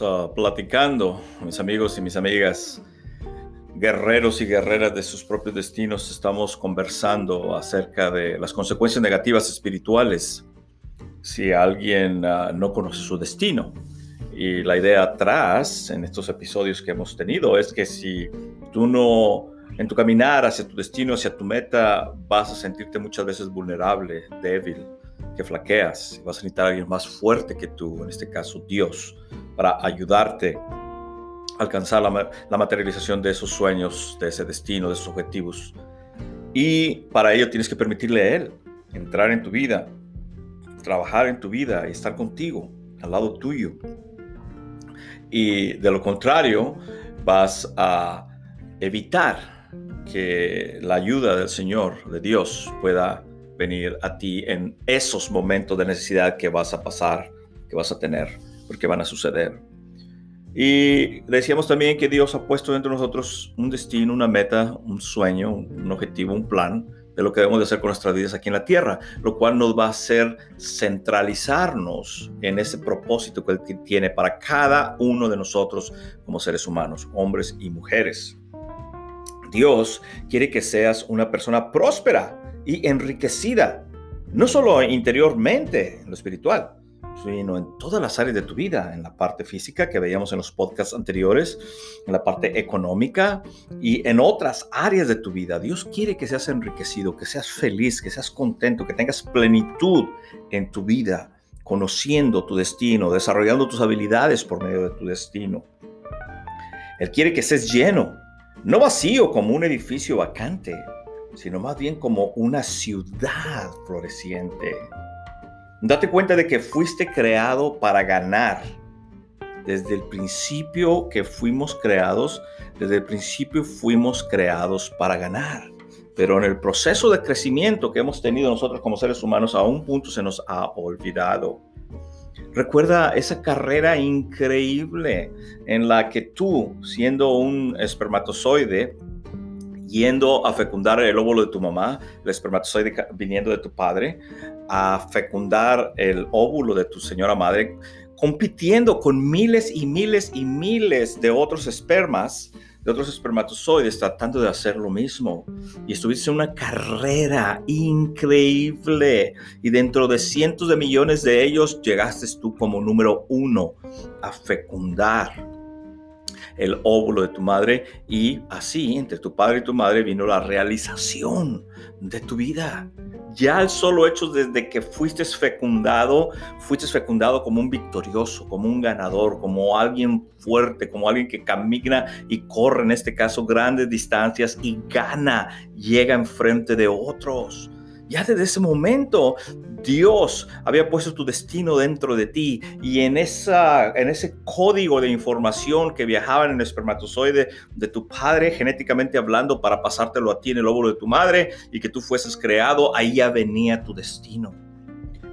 Ah, platicando, mis amigos y mis amigas, guerreros y guerreras de sus propios destinos. Estamos conversando acerca de las consecuencias negativas espirituales si alguien ah, no conoce su destino. Y la idea atrás, en estos episodios que hemos tenido, es que si tú no, en tu caminar hacia tu destino, hacia tu meta, vas a sentirte muchas veces vulnerable, débil, que flaqueas, vas a necesitar a alguien más fuerte que tú, en este caso Dios, para ayudarte a alcanzar la, la materialización de esos sueños, de ese destino, de esos objetivos. Y para ello tienes que permitirle a Él entrar en tu vida, trabajar en tu vida y estar contigo, al lado tuyo. Y de lo contrario, vas a evitar que la ayuda del Señor, de Dios, pueda venir a ti en esos momentos de necesidad que vas a pasar, que vas a tener, porque van a suceder. Y decíamos también que Dios ha puesto dentro de nosotros un destino, una meta, un sueño, un objetivo, un plan de lo que debemos de hacer con nuestras vidas aquí en la tierra, lo cual nos va a hacer centralizarnos en ese propósito que Él tiene para cada uno de nosotros como seres humanos, hombres y mujeres. Dios quiere que seas una persona próspera, y enriquecida, no solo interiormente, en lo espiritual, sino en todas las áreas de tu vida, en la parte física que veíamos en los podcasts anteriores, en la parte económica y en otras áreas de tu vida. Dios quiere que seas enriquecido, que seas feliz, que seas contento, que tengas plenitud en tu vida, conociendo tu destino, desarrollando tus habilidades por medio de tu destino. Él quiere que seas lleno, no vacío como un edificio vacante, sino más bien como una ciudad floreciente. Date cuenta de que fuiste creado para ganar. Desde el principio que fuimos creados, desde el principio fuimos creados para ganar. Pero en el proceso de crecimiento que hemos tenido nosotros como seres humanos, a un punto se nos ha olvidado. Recuerda esa carrera increíble en la que tú, siendo un espermatozoide, yendo a fecundar el óvulo de tu mamá, el espermatozoide viniendo de tu padre, a fecundar el óvulo de tu señora madre, compitiendo con miles y miles y miles de otros espermas, de otros espermatozoides, tratando de hacer lo mismo. Y estuviste en una carrera increíble. Y dentro de cientos de millones de ellos, llegaste tú como número uno a fecundar el óvulo de tu madre y así entre tu padre y tu madre vino la realización de tu vida. Ya el solo hecho desde que fuiste fecundado, fuiste fecundado como un victorioso, como un ganador, como alguien fuerte, como alguien que camina y corre, en este caso, grandes distancias y gana, llega enfrente de otros. Ya desde ese momento Dios había puesto tu destino dentro de ti y en, esa, en ese código de información que viajaba en el espermatozoide de tu padre, genéticamente hablando, para pasártelo a ti en el óvulo de tu madre y que tú fueses creado, ahí ya venía tu destino.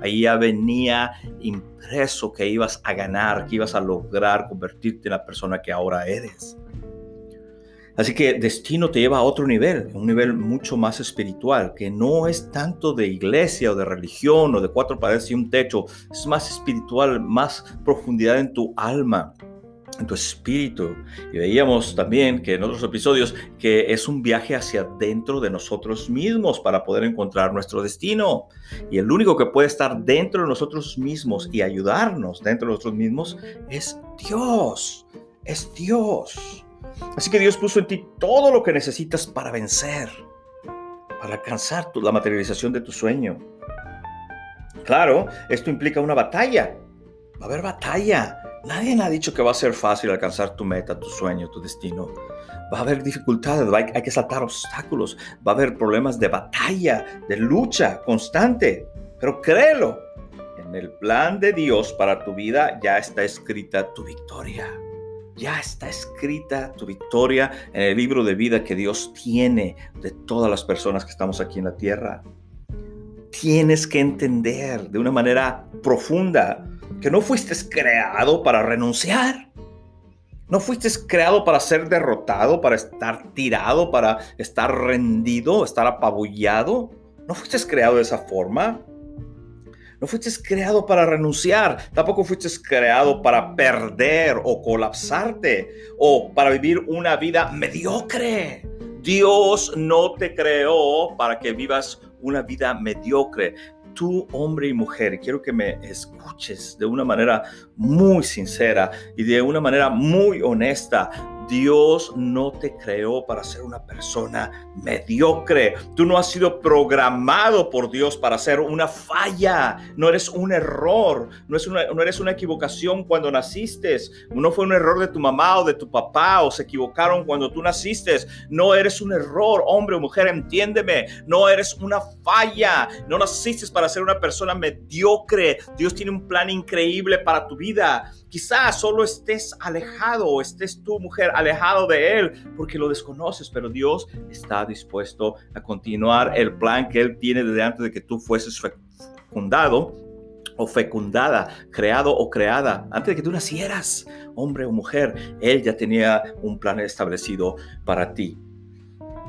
Ahí ya venía impreso que ibas a ganar, que ibas a lograr convertirte en la persona que ahora eres. Así que destino te lleva a otro nivel, un nivel mucho más espiritual, que no es tanto de iglesia o de religión o de cuatro paredes y un techo, es más espiritual, más profundidad en tu alma, en tu espíritu. Y veíamos también que en otros episodios que es un viaje hacia dentro de nosotros mismos para poder encontrar nuestro destino. Y el único que puede estar dentro de nosotros mismos y ayudarnos dentro de nosotros mismos es Dios, es Dios. Así que Dios puso en ti todo lo que necesitas para vencer, para alcanzar la materialización de tu sueño. Claro, esto implica una batalla. Va a haber batalla. Nadie ha dicho que va a ser fácil alcanzar tu meta, tu sueño, tu destino. Va a haber dificultades, hay, que saltar obstáculos, va a haber problemas de batalla, de lucha constante. Pero créelo, en el plan de Dios para tu vida ya está escrita tu victoria. Ya está escrita tu victoria en el libro de vida que Dios tiene de todas las personas que estamos aquí en la tierra. Tienes que entender de una manera profunda que no fuiste creado para renunciar. No fuiste creado para ser derrotado, para estar tirado, para estar rendido, estar apabullado. No fuiste creado de esa forma. No fuiste creado para renunciar, tampoco fuiste creado para perder o colapsarte o para vivir una vida mediocre. Dios no te creó para que vivas una vida mediocre tú, hombre y mujer, quiero que me escuches de una manera muy sincera y de una manera muy honesta. Dios no te creó para ser una persona mediocre. Tú no has sido programado por Dios para ser una falla. No eres un error. No, es una, no eres una equivocación cuando naciste. No fue un error de tu mamá o de tu papá o se equivocaron cuando tú naciste. No eres un error, hombre o mujer, entiéndeme. No eres una falla. No naciste para ser una persona mediocre. Dios tiene un plan increíble para tu vida. Quizás solo estés alejado o estés tú, mujer, alejado de Él porque lo desconoces, pero Dios está dispuesto a continuar el plan que Él tiene desde antes de que tú fueses fecundado o fecundada, creado o creada, antes de que tú nacieras, hombre o mujer, Él ya tenía un plan establecido para ti.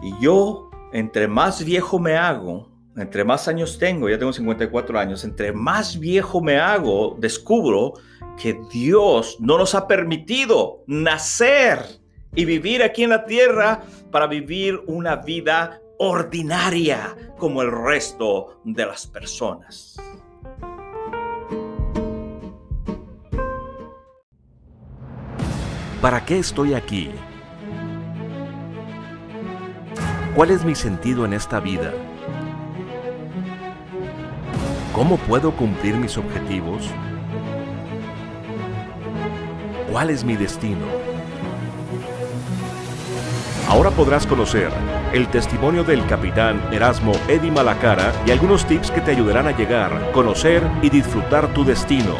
Y yo, entre más viejo me hago, entre más años tengo, ya tengo 54 años, entre más viejo me hago, descubro que Dios no nos ha permitido nacer y vivir aquí en la tierra para vivir una vida ordinaria como el resto de las personas. ¿Para qué estoy aquí? ¿Cuál es mi sentido en esta vida? ¿Cómo puedo cumplir mis objetivos? ¿Cuál es mi destino? Ahora podrás conocer el testimonio del capitán Erasmo Eddy Malacara y algunos tips que te ayudarán a llegar, conocer y disfrutar tu destino.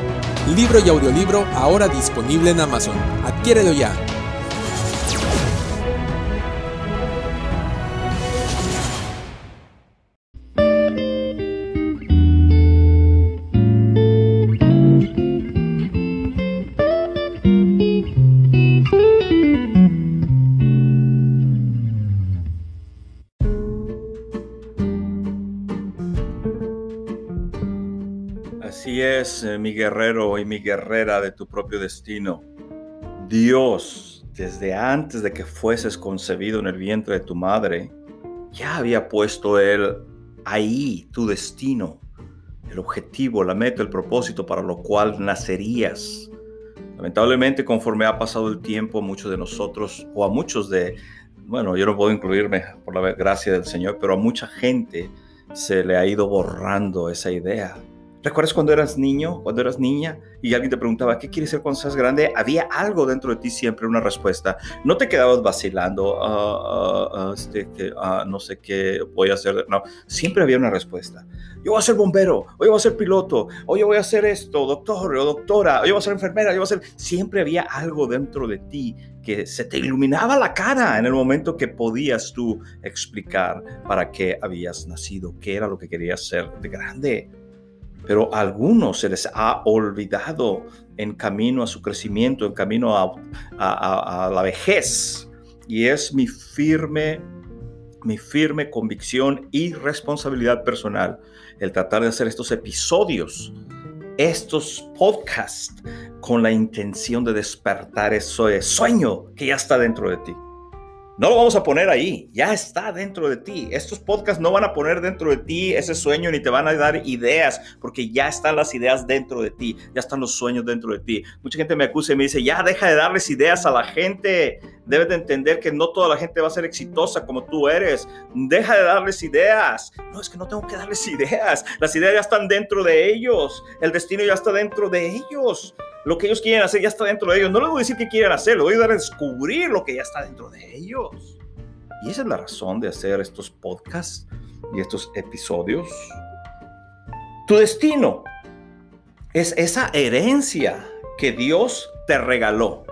Libro y audiolibro ahora disponible en Amazon. Adquiérelo ya. Eh, mi guerrero y mi guerrera de tu propio destino. Dios, desde antes de que fueses concebido en el vientre de tu madre, ya había puesto Él ahí tu destino, el objetivo, la meta, el propósito para lo cual nacerías. Lamentablemente, conforme ha pasado el tiempo, muchos de nosotros, o a muchos de, bueno, yo no puedo incluirme por la gracia del Señor, pero a mucha gente se le ha ido borrando esa idea ¿Recuerdas cuando eras niño, cuando eras niña y alguien te preguntaba, ¿qué quieres ser cuando seas grande? Había algo dentro de ti siempre, una respuesta. No te quedabas vacilando, ah, ah, ah, este, que, no sé qué voy a hacer. No, siempre había una respuesta. Yo voy a ser bombero, o yo voy a ser piloto, o yo voy a hacer esto, doctor o doctora, o yo voy a ser enfermera, yo voy a ser... Siempre había algo dentro de ti que se te iluminaba la cara en el momento que podías tú explicar para qué habías nacido, qué era lo que querías ser de grande pero a algunos se les ha olvidado en camino a su crecimiento, en camino a, la vejez. Y es mi firme, mi firme convicción y responsabilidad personal el tratar de hacer estos episodios, estos podcasts, con la intención de despertar ese sueño que ya está dentro de ti. No lo vamos a poner ahí, ya está dentro de ti. Estos podcasts no van a poner dentro de ti ese sueño ni te van a dar ideas, porque ya están las ideas dentro de ti, ya están los sueños dentro de ti. Mucha gente me acusa y me dice, ya deja de darles ideas a la gente. Debes de entender que no toda la gente va a ser exitosa como tú eres. Deja de darles ideas. No, es que no tengo que darles ideas. Las ideas ya están dentro de ellos. El destino ya está dentro de ellos. Lo que ellos quieren hacer ya está dentro de ellos. No les voy a decir qué quieren hacer, les voy a dar a descubrir lo que ya está dentro de ellos. Y esa es la razón de hacer estos podcasts y estos episodios. Tu destino es esa herencia que Dios te regaló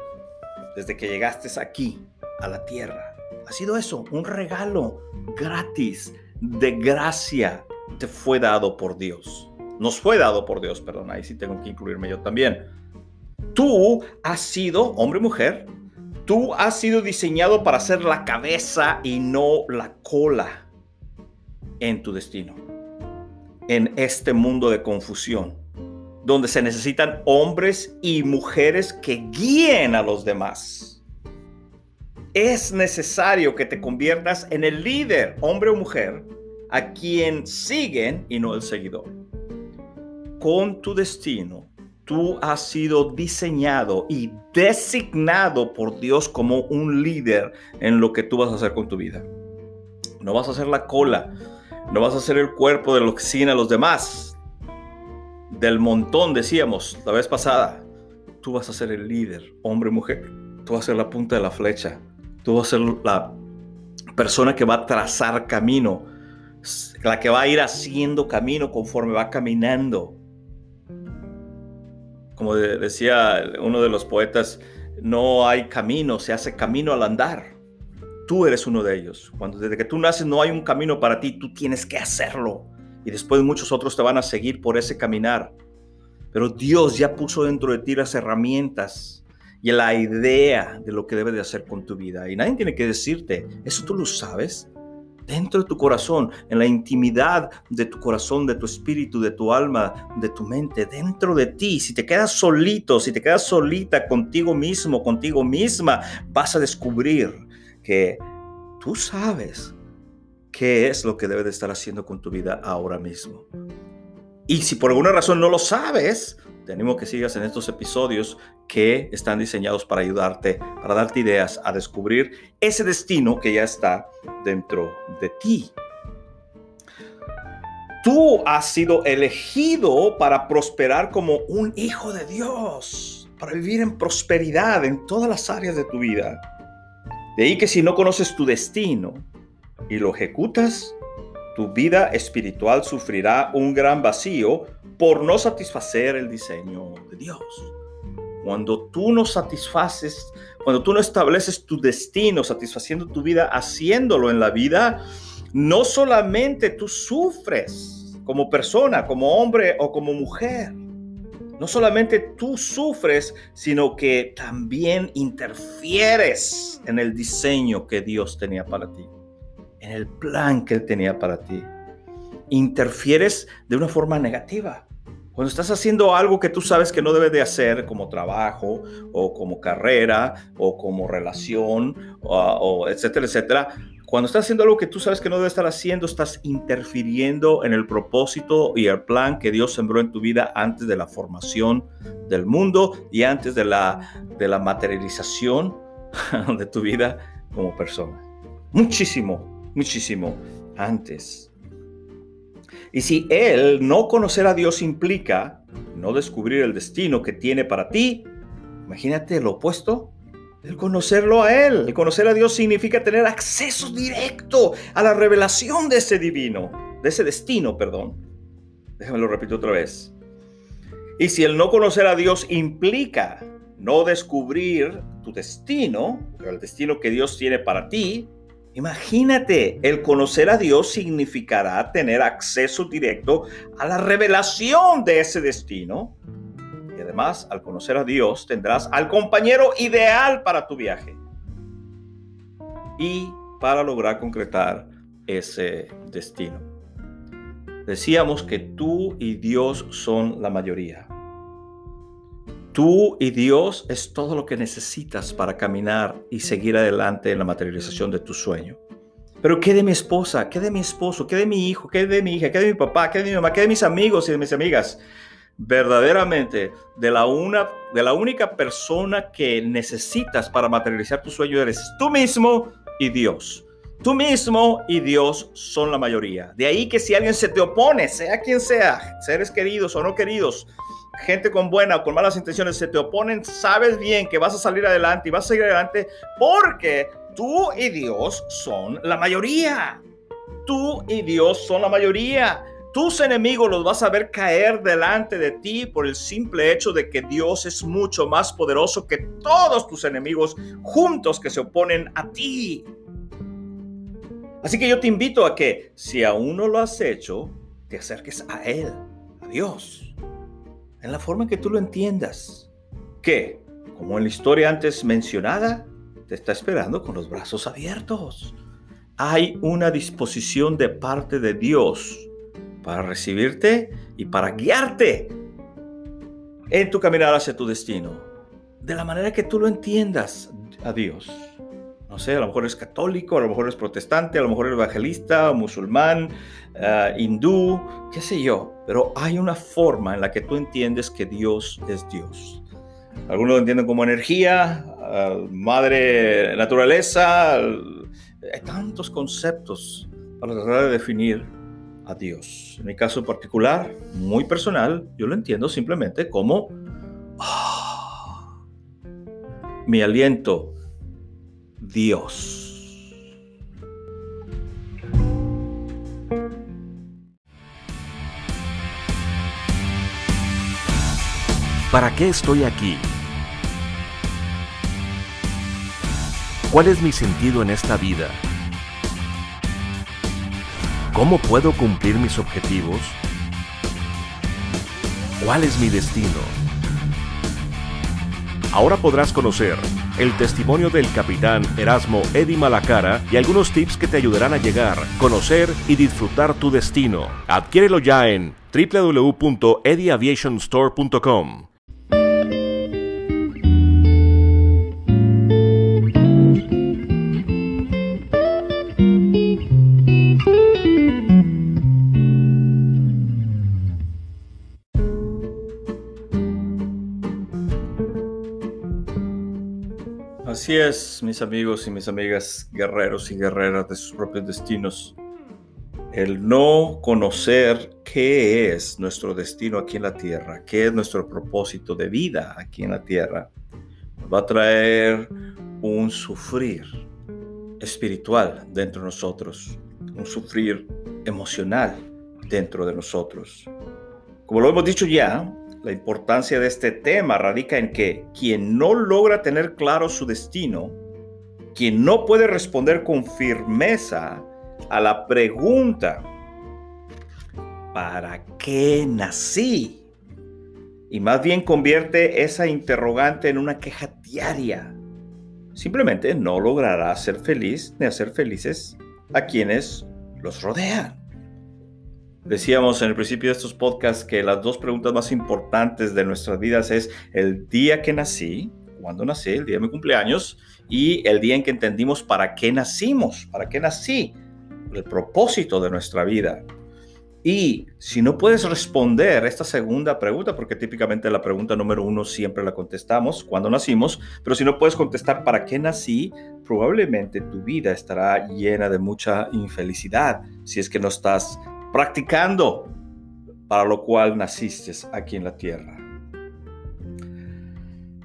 desde que llegaste aquí a la tierra. Ha sido eso, un regalo gratis, de gracia, te fue dado por Dios. Nos fue dado por Dios, perdón, ahí sí tengo que incluirme yo también. Tú has sido, hombre y mujer, tú has sido diseñado para ser la cabeza y no la cola en tu destino, en este mundo de confusión, donde se necesitan hombres y mujeres que guíen a los demás. Es necesario que te conviertas en el líder, hombre o mujer, a quien siguen y no el seguidor. Con tu destino, tú has sido diseñado y designado por Dios como un líder en lo que tú vas a hacer con tu vida. No vas a ser la cola, no vas a ser el cuerpo de lo que siguen a los demás. Del montón, decíamos la vez pasada. Tú vas a ser el líder, hombre y mujer. Tú vas a ser la punta de la flecha. Tú vas a ser la persona que va a trazar camino. La que va a ir haciendo camino conforme va caminando. Como decía uno de los poetas, no hay camino, se hace camino al andar. Tú eres uno de ellos. Cuando desde que tú naces no hay un camino para ti, tú tienes que hacerlo. Y después muchos otros te van a seguir por ese caminar. Pero Dios ya puso dentro de ti las herramientas y la idea de lo que debes de hacer con tu vida. Y nadie tiene que decirte, eso tú lo sabes. Dentro de tu corazón, en la intimidad de tu corazón, de tu espíritu, de tu alma, de tu mente, dentro de ti. Si te quedas solito, si te quedas solita contigo mismo, contigo misma, vas a descubrir que tú sabes qué es lo que debes de estar haciendo con tu vida ahora mismo. Y si por alguna razón no lo sabes, te animo que sigas en estos episodios que están diseñados para ayudarte, para darte ideas a descubrir ese destino que ya está dentro de ti. Tú has sido elegido para prosperar como un hijo de Dios, para vivir en prosperidad en todas las áreas de tu vida. De ahí que si no conoces tu destino y lo ejecutas, tu vida espiritual sufrirá un gran vacío por no satisfacer el diseño de Dios. Cuando tú no satisfaces, cuando tú no estableces tu destino satisfaciendo tu vida, haciéndolo en la vida, no solamente tú sufres como persona, como hombre o como mujer, no solamente tú sufres, sino que también interfieres en el diseño que Dios tenía para ti, en el plan que Él tenía para ti. Interfieres de una forma negativa. Cuando estás haciendo algo que tú sabes que no debes de hacer, como trabajo, o como carrera, o como relación, o, etcétera, etcétera, cuando estás haciendo algo que tú sabes que no debes estar haciendo, estás interfiriendo en el propósito y el plan que Dios sembró en tu vida antes de la formación del mundo y antes de la, de la materialización de tu vida como persona. Muchísimo, muchísimo antes. Y si Él no conocer a Dios implica no descubrir el destino que tiene para ti, imagínate lo opuesto, el conocerlo a Él, el conocer a Dios significa tener acceso directo a la revelación de ese divino, de ese destino, perdón. Déjame lo repito otra vez. Y si el no conocer a Dios implica no descubrir tu destino, el destino que Dios tiene para ti, imagínate, el conocer a Dios significará tener acceso directo a la revelación de ese destino además, al conocer a Dios, tendrás al compañero ideal para tu viaje y para lograr concretar ese destino. Decíamos que tú y Dios son la mayoría. Tú y Dios es todo lo que necesitas para caminar y seguir adelante en la materialización de tu sueño. Pero ¿qué de mi esposa? ¿Qué de mi esposo? ¿Qué de mi hijo? ¿Qué de mi hija? ¿Qué de mi papá? ¿Qué de mi mamá? ¿Qué de mis amigos y de mis amigas? verdaderamente de la, una, de la única persona que necesitas para materializar tu sueño eres tú mismo y Dios. Tú mismo y Dios son la mayoría. De ahí que si alguien se te opone, sea quien sea, seres queridos o no queridos, gente con buena o con malas intenciones se te oponen, sabes bien que vas a salir adelante y vas a seguir adelante porque tú y Dios son la mayoría. Tú y Dios son la mayoría. Tus enemigos los vas a ver caer delante de ti por el simple hecho de que Dios es mucho más poderoso que todos tus enemigos juntos que se oponen a ti. Así que yo te invito a que, si aún no lo has hecho, te acerques a Él, a Dios, en la forma que tú lo entiendas. Que, como en la historia antes mencionada, te está esperando con los brazos abiertos. Hay una disposición de parte de Dios para recibirte y para guiarte en tu caminar hacia tu destino, de la manera que tú lo entiendas a Dios. No sé, a lo mejor es católico, a lo mejor es protestante, a lo mejor es evangelista, musulmán, eh, hindú, qué sé yo, pero hay una forma en la que tú entiendes que Dios es Dios. Algunos lo entienden como energía, madre naturaleza, hay tantos conceptos para tratar de definir a Dios. En mi caso particular, muy personal, yo lo entiendo simplemente como ah, mi aliento, Dios. ¿Para qué estoy aquí? ¿Cuál es mi sentido en esta vida? ¿Cómo puedo cumplir mis objetivos? ¿Cuál es mi destino? Ahora podrás conocer el testimonio del capitán Erasmo Eddy Malacara y algunos tips que te ayudarán a llegar, conocer y disfrutar tu destino. Adquiérelo ya en www.edyaviationstore.com. Así es, mis amigos y mis amigas, guerreros y guerreras de sus propios destinos. El no conocer qué es nuestro destino aquí en la tierra, qué es nuestro propósito de vida aquí en la tierra, va a traer un sufrir espiritual dentro de nosotros, un sufrir emocional dentro de nosotros. Como lo hemos dicho ya, la importancia de este tema radica en que quien no logra tener claro su destino, quien no puede responder con firmeza a la pregunta, ¿para qué nací? Y más bien convierte esa interrogante en una queja diaria. Simplemente no logrará ser feliz ni hacer felices a quienes los rodean. Decíamos en el principio de estos podcasts que las dos preguntas más importantes de nuestras vidas es el día que nací, cuando nací, el día de mi cumpleaños, y el día en que entendimos para qué nacimos, para qué nací, el propósito de nuestra vida. Y si no puedes responder esta segunda pregunta, porque típicamente la pregunta número uno siempre la contestamos cuando nacimos, pero si no puedes contestar para qué nací, probablemente tu vida estará llena de mucha infelicidad si es que no estás practicando para lo cual naciste aquí en la tierra.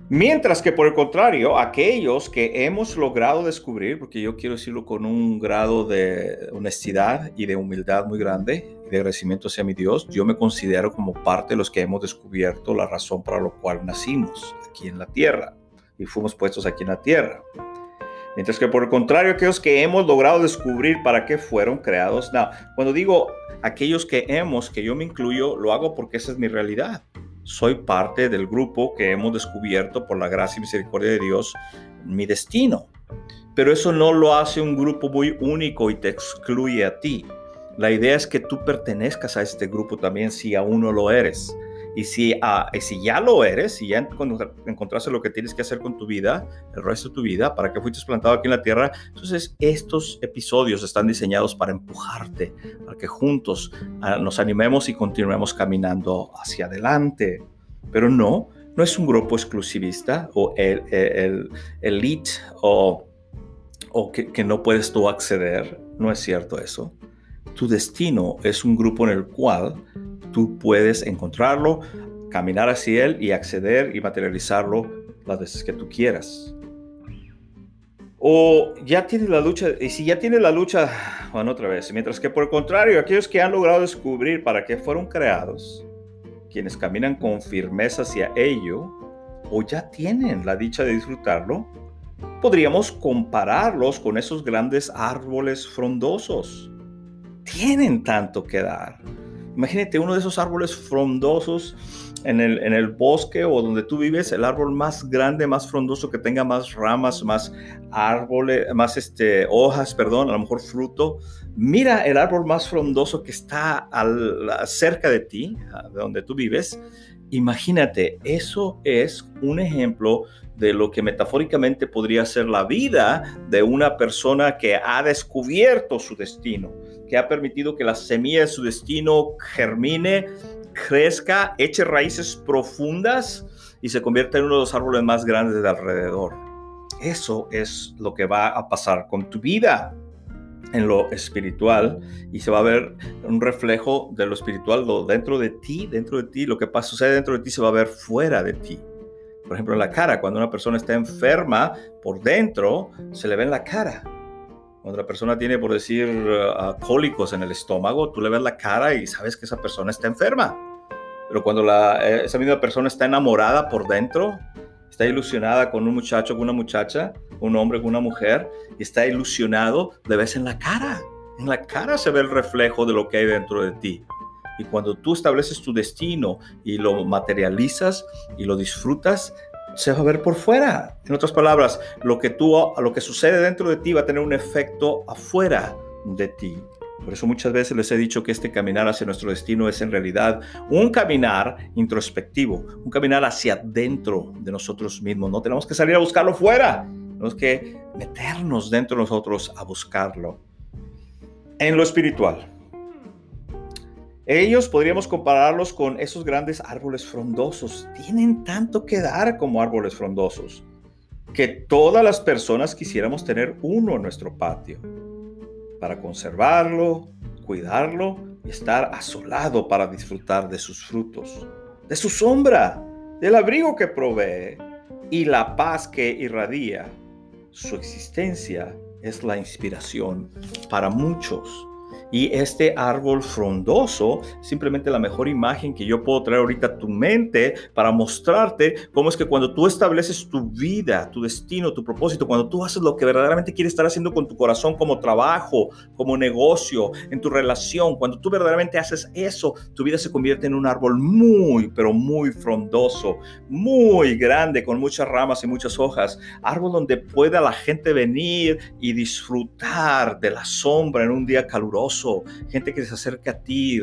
Mientras que por el contrario, aquellos que hemos logrado descubrir, porque yo quiero decirlo con un grado de honestidad y de humildad muy grande, de agradecimiento hacia mi Dios, yo me considero como parte de los que hemos descubierto la razón para lo cual nacimos aquí en la tierra y fuimos puestos aquí en la tierra. Mientras que por el contrario, aquellos que hemos logrado descubrir para qué fueron creados. No, cuando digo aquellos que hemos, que yo me incluyo, lo hago porque esa es mi realidad. Soy parte del grupo que hemos descubierto por la gracia y misericordia de Dios mi destino. Pero eso no lo hace un grupo muy único y te excluye a ti. La idea es que tú pertenezcas a este grupo también si aún no lo eres. Y si, ah, si ya lo eres, si ya encontraste lo que tienes que hacer con tu vida, el resto de tu vida, para que fuiste plantado aquí en la tierra, entonces estos episodios están diseñados para empujarte, para que juntos ah, nos animemos y continuemos caminando hacia adelante. Pero no, no es un grupo exclusivista o el, el, elite o o que, que no puedes tú acceder. No es cierto eso. Tu destino es un grupo en el cual tú puedes encontrarlo, caminar hacia él y acceder y materializarlo las veces que tú quieras. O ya tienes la lucha, y si ya tienes la lucha, bueno, otra vez, mientras que por el contrario, aquellos que han logrado descubrir para qué fueron creados, quienes caminan con firmeza hacia ello, o ya tienen la dicha de disfrutarlo, podríamos compararlos con esos grandes árboles frondosos. Tienen tanto que dar. Imagínate uno de esos árboles frondosos en el, en el bosque o donde tú vives, el árbol más grande, más frondoso, que tenga más ramas, más árboles, más este, hojas, perdón, a lo mejor fruto. Mira el árbol más frondoso que está cerca de ti, de donde tú vives. Imagínate, eso es un ejemplo de lo que metafóricamente podría ser la vida de una persona que ha descubierto su destino que ha permitido que la semilla de su destino germine, crezca, eche raíces profundas y se convierta en uno de los árboles más grandes de alrededor. Eso es lo que va a pasar con tu vida en lo espiritual y se va a ver un reflejo de lo espiritual dentro de ti, dentro de ti, lo que pasa, sucede dentro de ti se va a ver fuera de ti. Por ejemplo, en la cara, cuando una persona está enferma por dentro, se le ve en la cara cuando la persona tiene, por decir, uh, cólicos en el estómago, tú le ves la cara y sabes que esa persona está enferma. Pero cuando la, eh, esa misma persona está enamorada por dentro, está ilusionada con un muchacho, con una muchacha, un hombre con una mujer, y está ilusionado, le ves en la cara. En la cara se ve el reflejo de lo que hay dentro de ti. Y cuando tú estableces tu destino y lo materializas y lo disfrutas, se va a ver por fuera. En otras palabras, lo que tú, lo que sucede dentro de ti va a tener un efecto afuera de ti. Por eso muchas veces les he dicho que este caminar hacia nuestro destino es en realidad un caminar introspectivo, un caminar hacia dentro de nosotros mismos. No tenemos que salir a buscarlo fuera, tenemos que meternos dentro de nosotros a buscarlo. En lo espiritual, ellos podríamos compararlos con esos grandes árboles frondosos. Tienen tanto que dar como árboles frondosos que todas las personas quisiéramos tener uno en nuestro patio para conservarlo, cuidarlo y estar asolado para disfrutar de sus frutos, de su sombra, del abrigo que provee y la paz que irradia. Su existencia es la inspiración para muchos y este árbol frondoso, simplemente la mejor imagen que yo puedo traer ahorita a tu mente para mostrarte cómo es que cuando tú estableces tu vida, tu destino, tu propósito, cuando tú haces lo que verdaderamente quieres estar haciendo con tu corazón como trabajo, como negocio, en tu relación, cuando tú verdaderamente haces eso, tu vida se convierte en un árbol muy, pero muy frondoso, muy grande, con muchas ramas y muchas hojas, árbol donde pueda la gente venir y disfrutar de la sombra en un día caluroso gente que se acerca a ti,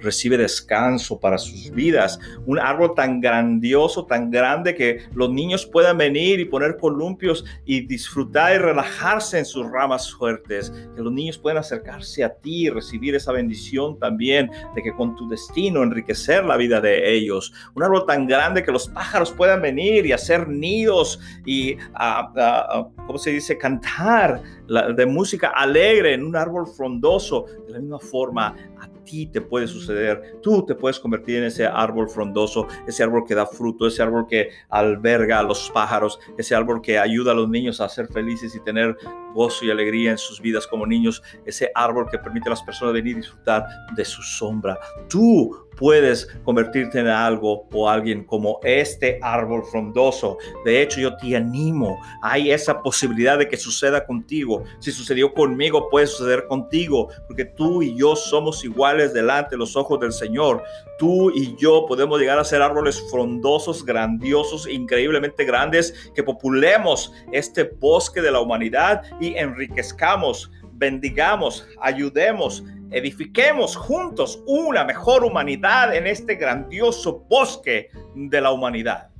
recibe descanso para sus vidas. Un árbol tan grandioso, tan grande que los niños puedan venir y poner columpios y disfrutar y relajarse en sus ramas fuertes. Que los niños puedan acercarse a ti y recibir esa bendición también de que con tu destino enriquecer la vida de ellos. Un árbol tan grande que los pájaros puedan venir y hacer nidos y, ah, ¿cómo se dice?, cantar de música alegre en un árbol frondoso. De la misma forma, a ti te puede suceder. Tú te puedes convertir en ese árbol frondoso, ese árbol que da fruto, ese árbol que alberga a los pájaros, ese árbol que ayuda a los niños a ser felices y tener gozo y alegría en sus vidas como niños, ese árbol que permite a las personas venir y disfrutar de su sombra. Tú puedes convertirte en algo o alguien como este árbol frondoso. De hecho, yo te animo. Hay esa posibilidad de que suceda contigo. Si sucedió conmigo, puede suceder contigo, porque tú y yo somos iguales delante de los ojos del Señor. Tú y yo podemos llegar a ser árboles frondosos, grandiosos, increíblemente grandes, que populemos este bosque de la humanidad y enriquezcamos bendigamos, ayudemos, edifiquemos juntos una mejor humanidad en este grandioso bosque de la humanidad.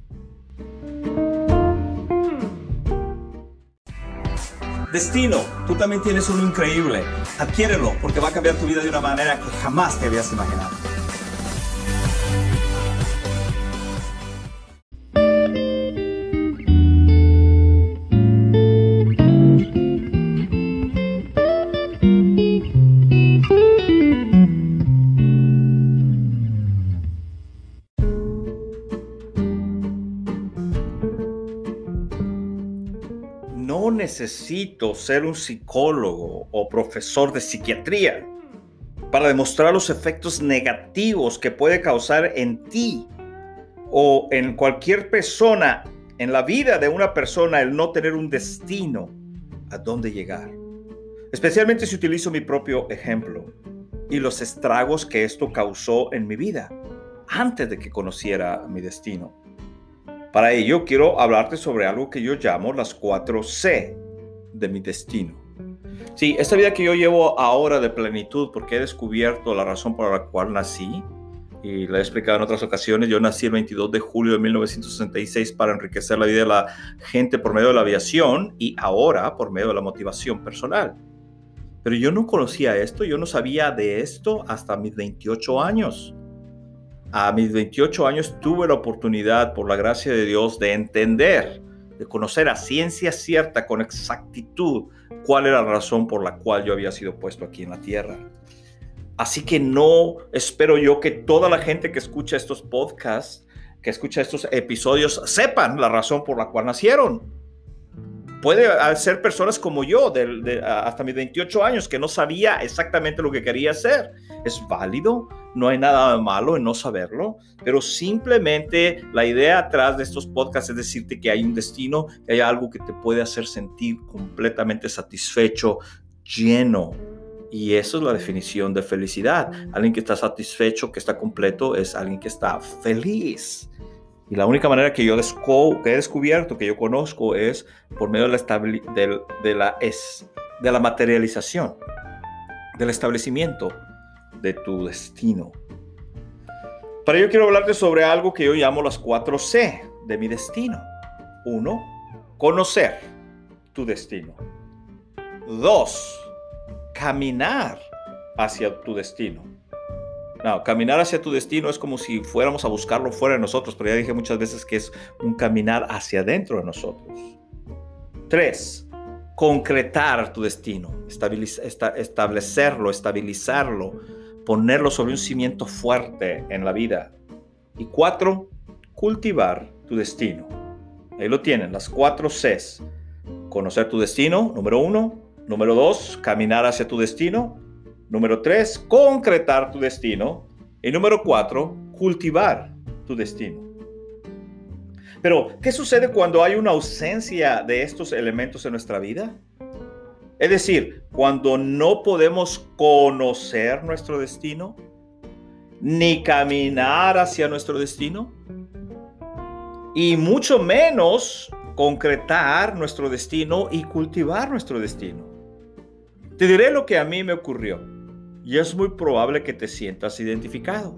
Destino, tú también tienes uno increíble. Adquiérelo porque va a cambiar tu vida de una manera que jamás te habías imaginado. Necesito ser un psicólogo o profesor de psiquiatría para demostrar los efectos negativos que puede causar en ti o en cualquier persona, en la vida de una persona, el no tener un destino a dónde llegar. Especialmente si utilizo mi propio ejemplo y los estragos que esto causó en mi vida antes de que conociera mi destino. Para ello quiero hablarte sobre algo que yo llamo las cuatro C de mi destino. Sí, esta vida que yo llevo ahora de plenitud, porque he descubierto la razón por la cual nací, y la he explicado en otras ocasiones, yo nací el 22 de julio de 1966 para enriquecer la vida de la gente por medio de la aviación y ahora por medio de la motivación personal. Pero yo no conocía esto, yo no sabía de esto hasta mis 28 años. A mis 28 años tuve la oportunidad, por la gracia de Dios, de entender conocer a ciencia cierta, con exactitud, cuál era la razón por la cual yo había sido puesto aquí en la tierra. Así que no espero yo que toda la gente que escucha estos podcasts, que escucha estos episodios, sepan la razón por la cual nacieron. Puede ser personas como yo, de, hasta mis 28 años, que no sabía exactamente lo que quería hacer. Es válido, no hay nada malo en no saberlo, pero simplemente la idea atrás de estos podcasts es decirte que hay un destino, que hay algo que te puede hacer sentir completamente satisfecho, lleno. Y eso es la definición de felicidad. Alguien que está satisfecho, que está completo, es alguien que está feliz. Y la única manera que yo que he descubierto, que yo conozco, es por medio de la, es, de la materialización, del establecimiento de tu destino. Para ello quiero hablarte sobre algo que yo llamo las cuatro C de mi destino. Uno, conocer tu destino. Dos, caminar hacia tu destino. No, caminar hacia tu destino es como si fuéramos a buscarlo fuera de nosotros, pero ya dije muchas veces que es un caminar hacia adentro de nosotros. Tres, concretar tu destino, establecerlo, estabilizarlo, ponerlo sobre un cimiento fuerte en la vida. Y cuatro, cultivar tu destino. Ahí lo tienen, las cuatro Cs. Conocer tu destino, número uno. Número dos, caminar hacia tu destino. Número tres, concretar tu destino. Y número cuatro, cultivar tu destino. Pero, ¿qué sucede cuando hay una ausencia de estos elementos en nuestra vida? Es decir, cuando no podemos conocer nuestro destino, ni caminar hacia nuestro destino, y mucho menos concretar nuestro destino y cultivar nuestro destino. Te diré lo que a mí me ocurrió, y es muy probable que te sientas identificado,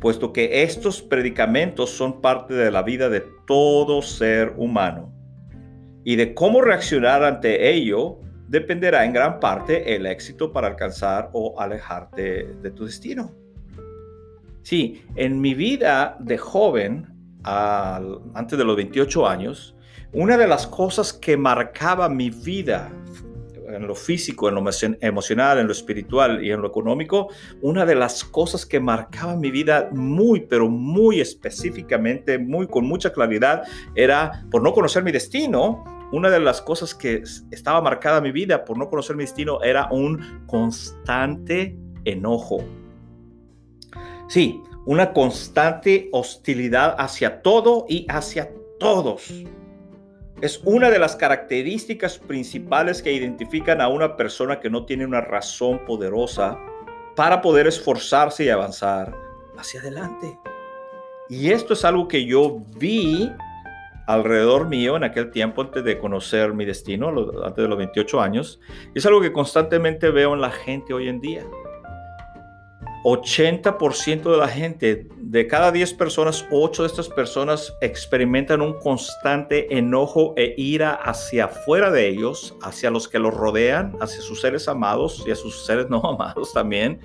puesto que estos predicamentos son parte de la vida de todo ser humano, y de cómo reaccionar ante ello dependerá en gran parte el éxito para alcanzar o alejarte de tu destino. Sí, en mi vida de joven, antes de los 28 años, una de las cosas que marcaba mi vida en lo físico, en lo emocional, en lo espiritual y en lo económico, una de las cosas que marcaba mi vida muy, pero muy específicamente, muy con mucha claridad, era por no conocer mi destino, una de las cosas que estaba marcada en mi vida por no conocer mi destino era un constante enojo. Sí, una constante hostilidad hacia todo y hacia todos. Es una de las características principales que identifican a una persona que no tiene una razón poderosa para poder esforzarse y avanzar hacia adelante. Y esto es algo que yo vi alrededor mío en aquel tiempo antes de conocer mi destino, antes de los 28 años. es algo que constantemente veo en la gente hoy en día. 80% de la gente, de cada 10 personas, 8 de estas personas experimentan un constante enojo e ira hacia afuera de ellos, hacia los que los rodean, hacia sus seres amados y a sus seres no amados también.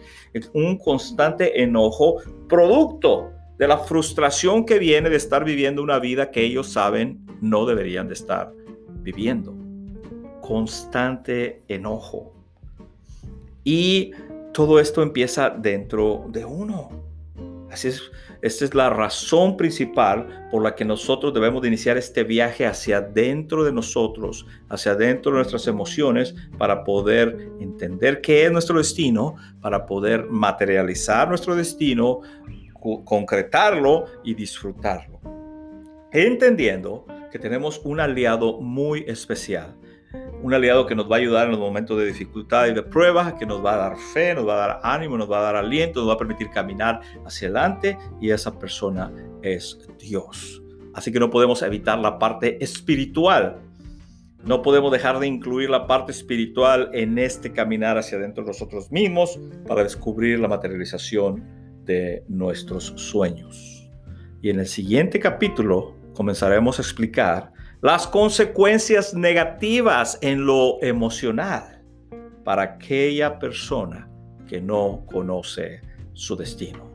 Un constante enojo producto de la frustración que viene de estar viviendo una vida que ellos saben no deberían de estar viviendo. Constante enojo. Y todo esto empieza dentro de uno. Así es, esta es la razón principal por la que nosotros debemos de iniciar este viaje hacia adentro de nosotros, hacia adentro de nuestras emociones, para poder entender qué es nuestro destino, para poder materializar nuestro destino, concretarlo y disfrutarlo. Entendiendo que tenemos un aliado muy especial un aliado que nos va a ayudar en los momentos de dificultad y de prueba, que nos va a dar fe, nos va a dar ánimo, nos va a dar aliento, nos va a permitir caminar hacia adelante y esa persona es Dios. Así que no podemos evitar la parte espiritual. No podemos dejar de incluir la parte espiritual en este caminar hacia adentro de nosotros mismos para descubrir la materialización de nuestros sueños. Y en el siguiente capítulo comenzaremos a explicar las consecuencias negativas en lo emocional para aquella persona que no conoce su destino.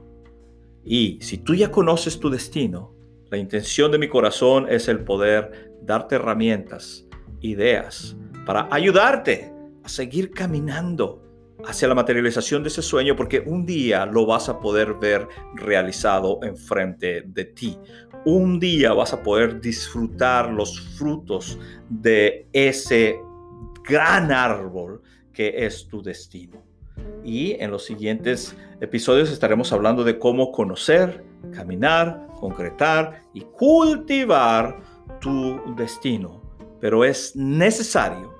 Y si tú ya conoces tu destino, la intención de mi corazón es el poder darte herramientas, ideas, para ayudarte a seguir caminando hacia la materialización de ese sueño porque un día lo vas a poder ver realizado enfrente de ti un día vas a poder disfrutar los frutos de ese gran árbol que es tu destino. Y en los siguientes episodios estaremos hablando de cómo conocer, caminar, concretar y cultivar tu destino. Pero es necesario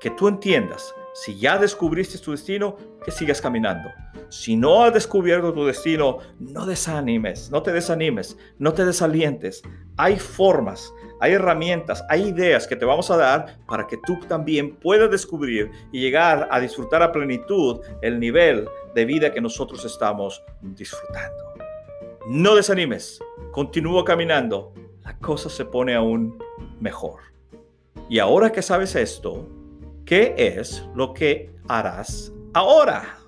que tú entiendas, si ya descubriste tu destino, que sigas caminando si no has descubierto tu destino, no desanimes, no te desanimes, no te desalientes. Hay formas, hay herramientas, hay ideas que te vamos a dar para que tú también puedas descubrir y llegar a disfrutar a plenitud el nivel de vida que nosotros estamos disfrutando. No desanimes, continúa caminando, la cosa se pone aún mejor. Y ahora que sabes esto, ¿qué es lo que harás ahora?